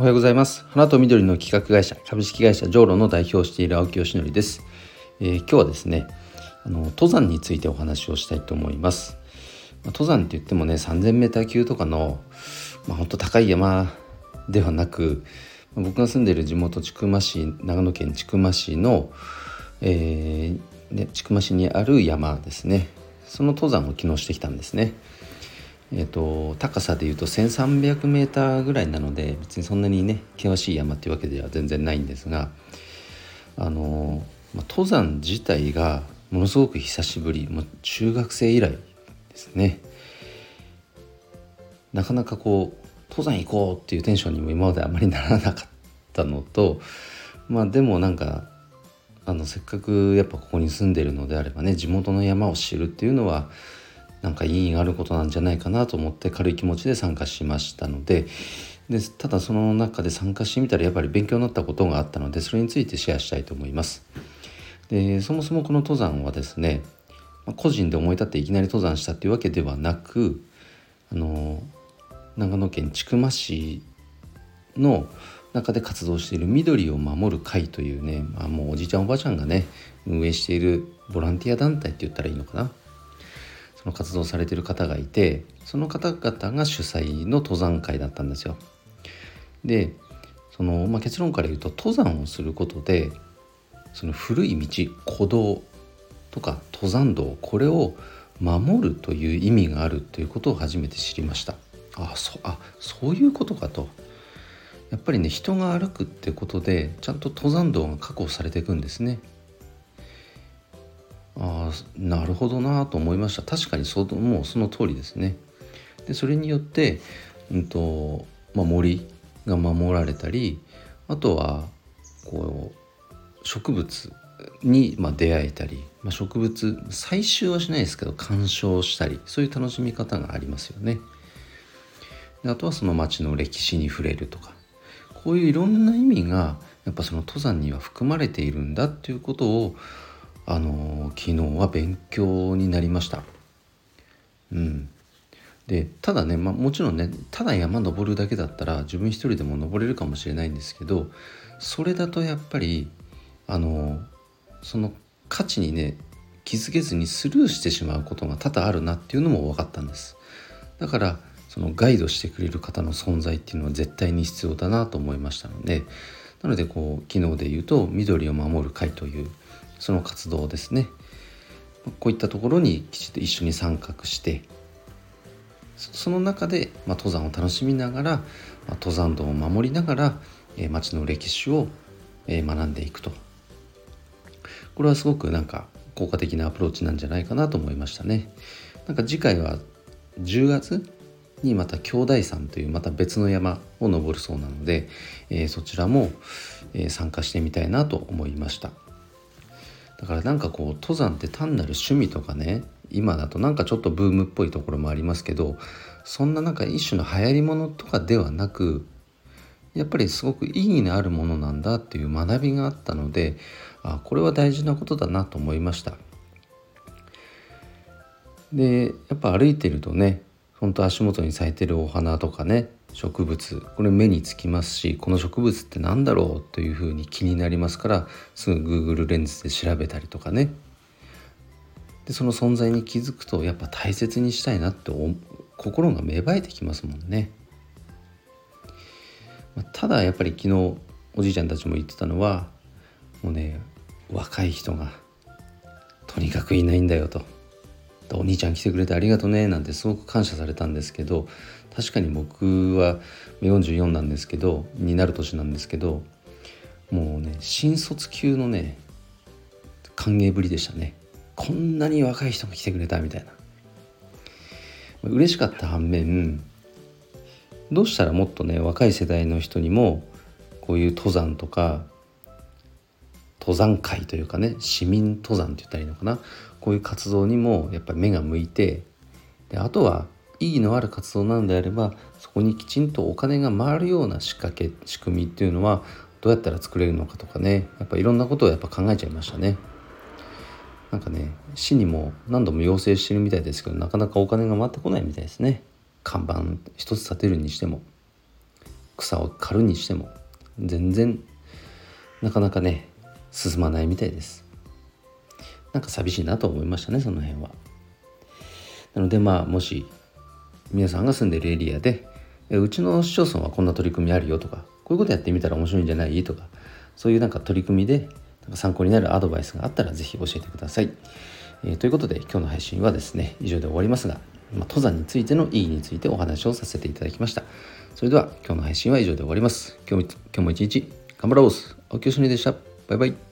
おはようございます。花と緑の企画会社株式会社ジョーロの代表をしている青木よしのりです、えー、今日はですねあの登山についてお話をしたいと思います、まあ、登山って言ってもね 3000m 級とかのまあ本当高い山ではなく僕が住んでいる地元千曲市長野県千曲市の、えーね、千曲市にある山ですね。その登山を昨日してきたんですね。えーと、高さでいうと 1,300m ぐらいなので別にそんなにね険しい山っていうわけでは全然ないんですがあの、まあ、登山自体がものすごく久しぶりもう中学生以来ですね。なかなかこう登山行こうっていうテンションにも今まであまりならなかったのとまあでもなんかあのせっかくやっぱここに住んでるのであればね地元の山を知るっていうのはなんか意義があることなんじゃないかなと思って軽い気持ちで参加しましたのででただその中で参加してみたらやっぱり勉強になったことがあったのでそれについてシェアしたいと思います。でそもそもこの登山はですね個人で思い立っていきなり登山したっていうわけではなくあの長野県千曲市の中で活動している緑を守る会というね、まあ、もうおじいちゃんおばあちゃんがね運営しているボランティア団体って言ったらいいのかなその活動されてる方がいてその方々が主催の登山会だったんですよ。でその、まあ、結論から言うと登山をすることでその古い道古道とか登山道これを守るという意味があるということを初めて知りました。あそあそういうことかと。やっぱりね人が歩くってことでちゃんと登山道が確保されていくんですね。ああなるほどなと思いました。確かにそもうその通りですね。でそれによって、うんとまあ、森が守られたりあとはこう植物にまあ出会えたり、まあ、植物採集はしないですけど鑑賞したりそういう楽しみ方がありますよね。であとはその町の歴史に触れるとか。こういういろんな意味がやっぱその登山には含まれているんだっていうことをあの昨日は勉強になりました。うん、でただね、まあ、もちろんねただ山登るだけだったら自分一人でも登れるかもしれないんですけどそれだとやっぱりあのその価値にね気づけずにスルーしてしまうことが多々あるなっていうのも分かったんですだからそのガイドしてくれる方の存在っていうのは絶対に必要だなと思いましたのでなのでこう昨日で言うと「緑を守る会」というその活動ですね。こういったところにきちっと一緒に参画してその中で、ま、登山を楽しみながら、ま、登山道を守りながら、えー、町の歴史を、え、学んでいくと。これはすごくなんか効果的なアプローチなんじゃないかなと思いましたね。なんか次回は10月にまた兄弟山というまた別の山を登るそうなので、え、そちらも、え、参加してみたいなと思いました。だからなんかこう登山って単なる趣味とかね今だとなんかちょっとブームっぽいところもありますけどそんななんか一種の流行りものとかではなくやっぱりすごく意義のあるものなんだっていう学びがあったのであこれは大事なことだなと思いました。でやっぱ歩いてるとねほんと足元に咲いてるお花とかね植物これ目につきますしこの植物って何だろうというふうに気になりますからすぐ Google レンズで調べたりとかねでその存在に気づくとやっぱ大切にしたいなって心が芽生えてきますもんね。ただやっぱり昨日おじいちゃんたちも言ってたのはもうね若い人がとにかくいないんだよと。お兄ちゃん来てくれてありがとねなんてすごく感謝されたんですけど確かに僕は44なんですけどになる年なんですけどもうね新卒級のね歓迎ぶりでしたね。こんなに若い人も来てくれたみたいな。嬉しかった反面どうしたらもっとね若い世代の人にもこういう登山とか登山会というかね市民登山って言ったらいいのかな？こういう活動にもやっぱり目が向いてであとは意義のある活動なんであればそこにきちんとお金が回るような仕掛け仕組みっていうのはどうやったら作れるのかとかね。やっぱいろんなことをやっぱ考えちゃいましたね。なんかね市にも何度も要請してるみたいですけどなかなかお金が回ってこないみたいですね。看板一つ立てるにしても草を刈るにしても全然なかなかね進まないみたいです。なんか寂しいなと思いましたねその辺は。なのでまあもし皆さんが住んでるエリアでうちの市町村はこんな取り組みあるよとかこういうことやってみたら面白いんじゃない？とかそういうなんか取り組みで参考になるアドバイスがあったら是非教えてください、えー、ということで今日の配信はですね以上で終わりますが、まあ、登山についての意義についてお話をさせていただきました。それでは今日の配信は以上で終わります。今日も今日も一日頑張ろう。おきよしにでした。バイバイ。